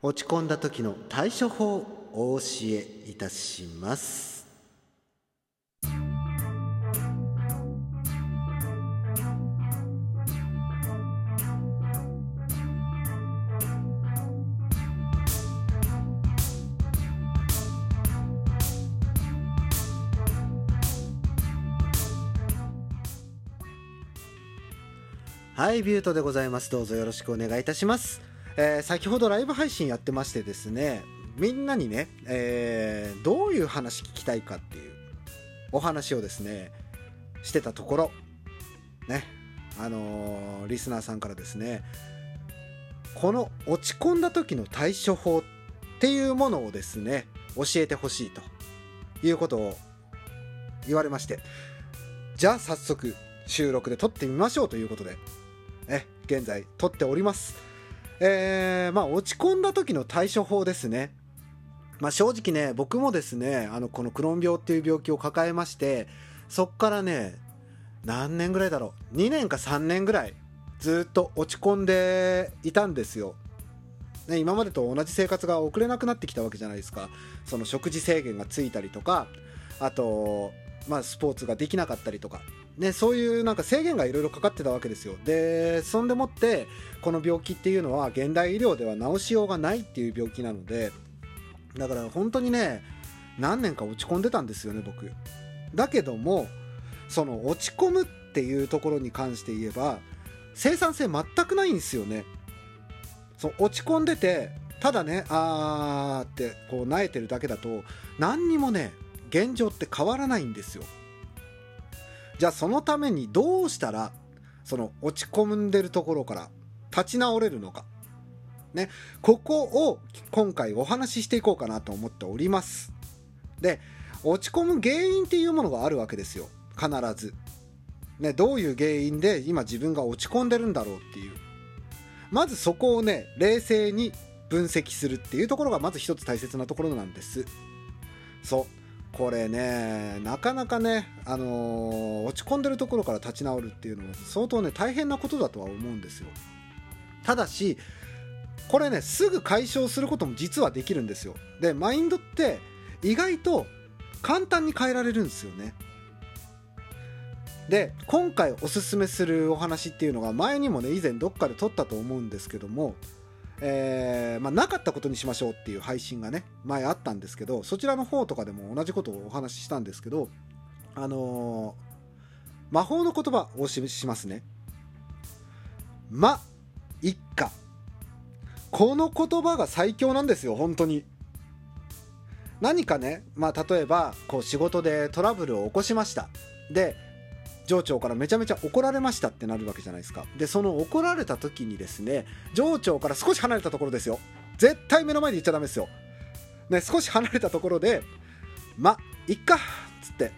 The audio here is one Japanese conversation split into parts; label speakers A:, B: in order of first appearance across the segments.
A: 落ち込んだ時の対処法をお教えいたします。はいビュートでございます。どうぞよろしくお願いいたします、えー先ほどライブ配信やってましてですねみんなにね、えーどういう話聞きたいかっていうお話をですねしてたところねあのーリスナーさんからですねこの落ち込んだ時の対処法っていうものをですね教えてほしいということを言われましてじゃあ早速収録で撮ってみましょうということでえ現在撮っております。えー、まあ落ち込んだ時の対処法ですね。まあ正直ね僕もですねあのこのクローン病っていう病気を抱えましてそっからね何年ぐらいだろう。2年か3年ぐらいずっと落ち込んでいたんですよ。ね、今までと同じ生活が送れなくなってきたわけじゃないですか。その食事制限がついたりとかあと、まあ、スポーツができなかったりとか、ね、そういうなんか制限がいろいろかかってたわけですよ。でそんでもってこの病気っていうのは現代医療では治しようがないっていう病気なのでだから本当にね何年か落ち込んでたんですよね僕。だけどもその落ち込むっていうところに関して言えば生産性全くないんですよね。そう落ち込んでてただねあーってこう萎えてるだけだと何にもね現状って変わらないんですよ。じゃあそのためにどうしたらその落ち込んでるところから立ち直れるのか。ね。ここを今回お話ししていこうかなと思っております。で落ち込む原因っていうものがあるわけですよ。必ず。ねどういう原因で今自分が落ち込んでるんだろうっていう。まずそこをね冷静に分析するっていうところがまず一つ大切なところなんです。そう。これねなかなかね、あのー落ち込んでるところから立ち直るっていうのは相当ね大変なことだとは思うんですよ。ただしこれねすぐ解消することも実はできるんですよ。でマインドって意外と簡単に変えられるんですよね。で今回おすすめするお話っていうのが前にもね以前どっかで撮ったと思うんですけども、えーまあ、なかったことにしましょうっていう配信がね前あったんですけどそちらの方とかでも同じことをお話ししたんですけどあのー魔法の言葉をお示ししますね「ま」一家。この言葉が最強なんですよ本当に。何かね、まあ、例えばこう仕事でトラブルを起こしました。で上長からめちゃめちゃ怒られましたってなるわけじゃないですか。でその怒られた時にですね上長から少し離れたところですよ。絶対目の前で言っちゃダメですよ、ね、少し離れたところで「まいっか」っつって。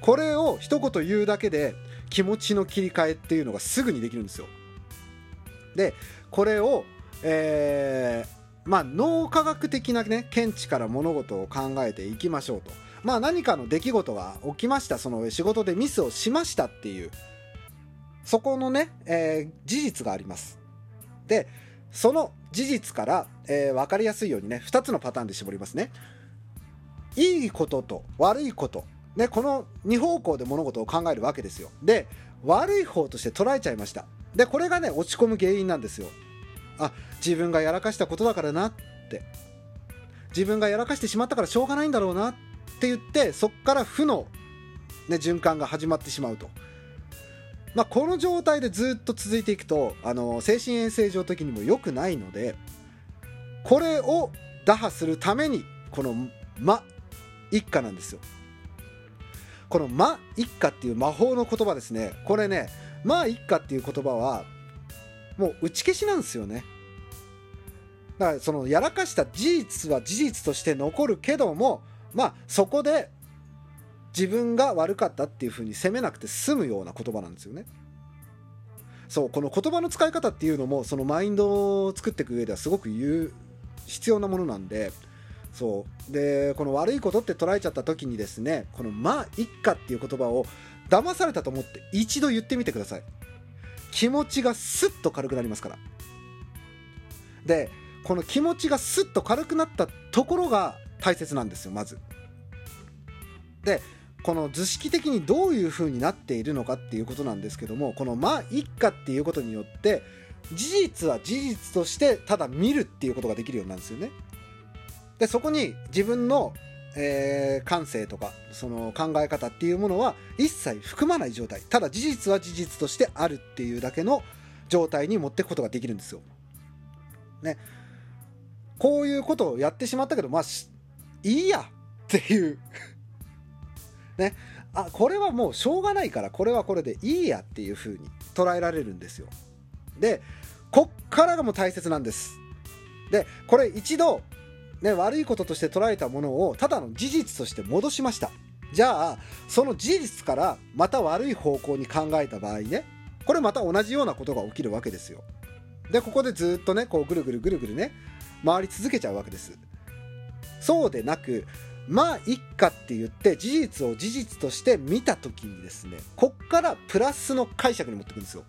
A: これを一言言うだけで気持ちの切り替えっていうのがすぐにできるんですよ。でこれをえーまあ脳科学的なね見地から物事を考えていきましょうと。まあ何かの出来事が起きました。その仕事でミスをしましたっていう。そこのね、えー事実があります。でその事実から、えー分かりやすいようにね2つのパターンで絞りますね。いいことと悪いこと。ねこの2方向で物事を考えるわけですよ。で悪い方として捉えちゃいました。でこれがね落ち込む原因なんですよ。あ自分がやらかしたことだからなって。自分がやらかしてしまったからしょうがないんだろうなっって言ってそっから負の、ね、循環が始まってしまうと、まあ、この状態でずっと続いていくとあの精神衛生上的にも良くないのでこれを打破するためにこの「魔」一家なんですよ。この「魔」一家っていう魔法の言葉ですね。これね「魔一家」っていう言葉はもう打ち消しなんですよね。だからそのやらかした事実は事実として残るけどもまあそこで自分が悪かったっていうふうに責めなくて済むような言葉なんですよね。そうこの言葉の使い方っていうのもそのマインドを作っていく上ではすごく言う必要なものなんでそう。でこの悪いことって捉えちゃった時にですねこの「まあ一家」っていう言葉を騙されたと思って一度言ってみてください。気持ちがスッと軽くなりますから。でこの気持ちがスッと軽くなったところが大切なんですよまず。でこの図式的にどういう風になっているのかっていうことなんですけどもこの「まあ一家」っていうことによって事実は事実としてただ見るっていうことができるようになるんですよね。でそこに自分の、えー、感性とかその考え方っていうものは一切含まない状態ただ事実は事実としてあるっていうだけの状態に持っていくことができるんですよ。ね。こういうことをやってしまったけどまあいいやっていう。ね、あこれはもうしょうがないからこれはこれでいいやっていう風に捉えられるんですよ。でこっからがもう大切なんです。でこれ一度、ね、悪いこととして捉えたものをただの事実として戻しました。じゃあその事実からまた悪い方向に考えた場合ねこれまた同じようなことが起きるわけですよ。でここでずっとねこうぐるぐるぐるぐるね回り続けちゃうわけです。そうでなくまあいっかって言って事実を事実として見た時にですねこっからプラスの解釈に持ってくんですよ。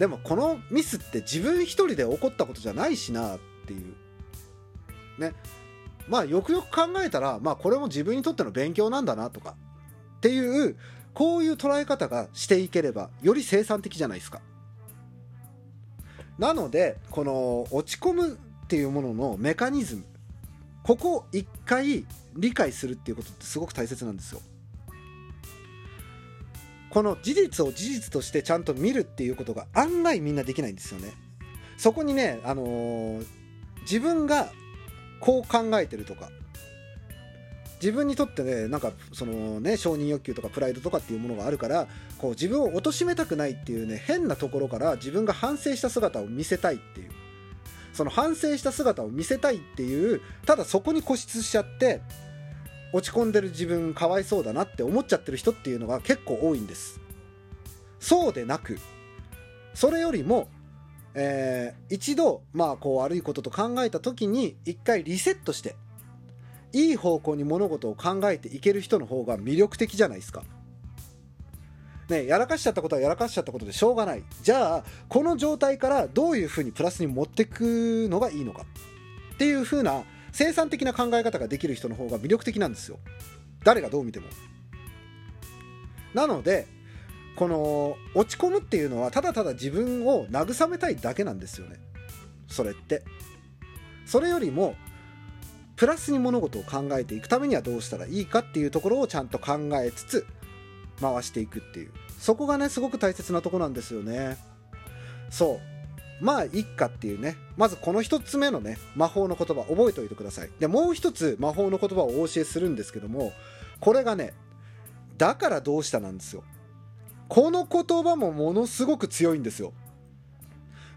A: でもこのミスって自分一人で起こったことじゃないしなっていう。ね。まあよくよく考えたらまあこれも自分にとっての勉強なんだなとかっていうこういう捉え方がしていければより生産的じゃないですか。なのでこの落ち込むっていうもののメカニズムここを一回理解するっていうことってすごく大切なんですよ。この事実を事実としてちゃんと見るっていうことが案外みんなできないんですよね。そこにね、あのー、自分がこう考えてるとか自分にとってねなんかそのね承認欲求とかプライドとかっていうものがあるからこう自分を貶めたくないっていうね変なところから自分が反省した姿を見せたいっていうその反省した姿を見せたいっていうただそこに固執しちゃって落ち込んでる自分かわいそうだなって思っちゃってる人っていうのが結構多いんです。そうでなくそれよりも、えー、一度まあこう悪いことと考えた時に一回リセットしていい方向に物事を考えていける人の方が魅力的じゃないですか。ね、やらかしちゃったことはやらかしちゃったことでしょうがない。じゃあこの状態からどういうふうにプラスに持っていくのがいいのかっていうふうな生産的な考え方ができる人の方が魅力的なんですよ。誰がどう見ても。なのでこの落ち込むっていうのはただただ自分を慰めたいだけなんですよね。それって。それよりもプラスに物事を考えていくためにはどうしたらいいかっていうところをちゃんと考えつつ回していくっていう。そこがねすごく大切なとこなんですよね。そう。まあ一家っていうね。まずこの一つ目のね魔法の言葉覚えておいてください。でもう一つ魔法の言葉をお教えするんですけどもこれがねだからどうしたなんですよ。この言葉もものすごく強いんですよ。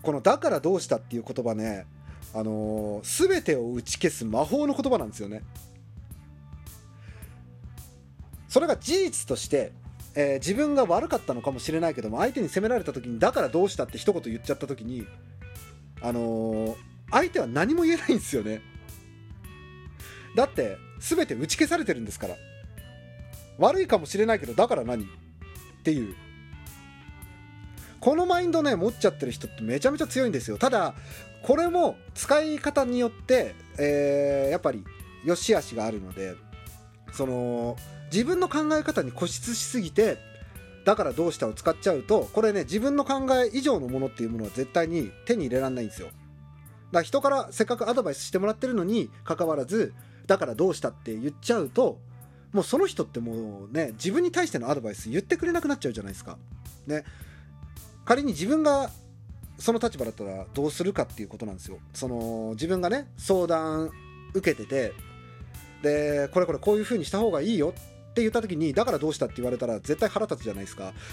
A: このだからどうしたっていう言葉ねあのー、全てを打ち消す魔法の言葉なんですよね。それが事実としてえー、自分が悪かったのかもしれないけども相手に責められた時にだからどうしたって一言言っちゃった時にあのー、相手は何も言えないんですよね。だって全て打ち消されてるんですから。悪いかもしれないけどだから何？っていう。このマインドね持っちゃってる人ってめちゃめちゃ強いんですよ。ただこれも使い方によって、えー、やっぱり良し悪しがあるのでその自分の考え方に固執しすぎてだからどうしたを使っちゃうとこれね自分の考え以上のものっていうものは絶対に手に入れられないんですよ。だから人からせっかくアドバイスしてもらってるのにかかわらずだからどうしたって言っちゃうともうその人ってもうね自分に対してのアドバイス言ってくれなくなっちゃうじゃないですか。ね。仮に自分がその立場だったらどうするかっていうことなんですよ。その自分がね相談受けててでこれこれこういう風にした方がいいよって言った時にだからどうしたって言われたら絶対腹立つじゃないですか。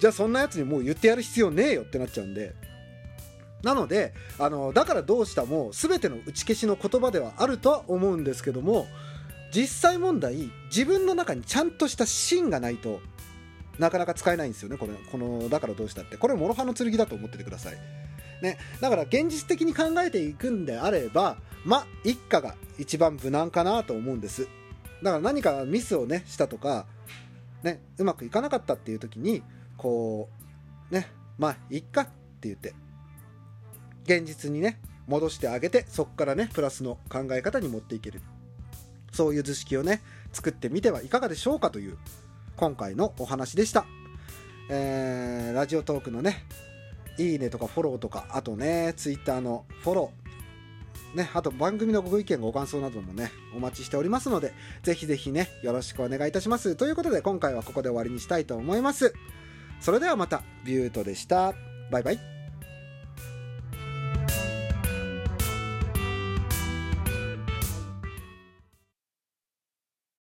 A: じゃあそんなやつにもう言ってやる必要ねえよってなっちゃうんで。なのであのだからどうしたも全ての打ち消しの言葉ではあるとは思うんですけども実際問題自分の中にちゃんとした芯がないとなかなか使えないんですよねこれこのだからどうしたって。これ諸刃の剣だと思っててください。ね、だから現実的に考えていくんであればま一家が一番無難かなと思うんです。だから何かミスをねしたとか、ね、うまくいかなかったっていう時にこうねまあいっかって言って現実にね戻してあげてそこからねプラスの考え方に持っていける。そういう図式をね作ってみてはいかがでしょうかという今回のお話でした、えー、ラジオトークのねいいねとかフォローとかあとねツイッターのフォローね、あと番組のご意見ご感想などもねお待ちしておりますのでぜひぜひねよろしくお願いいたします。ということで今回はここで終わりにしたいと思います。それではまたビュートでした。バイバイ。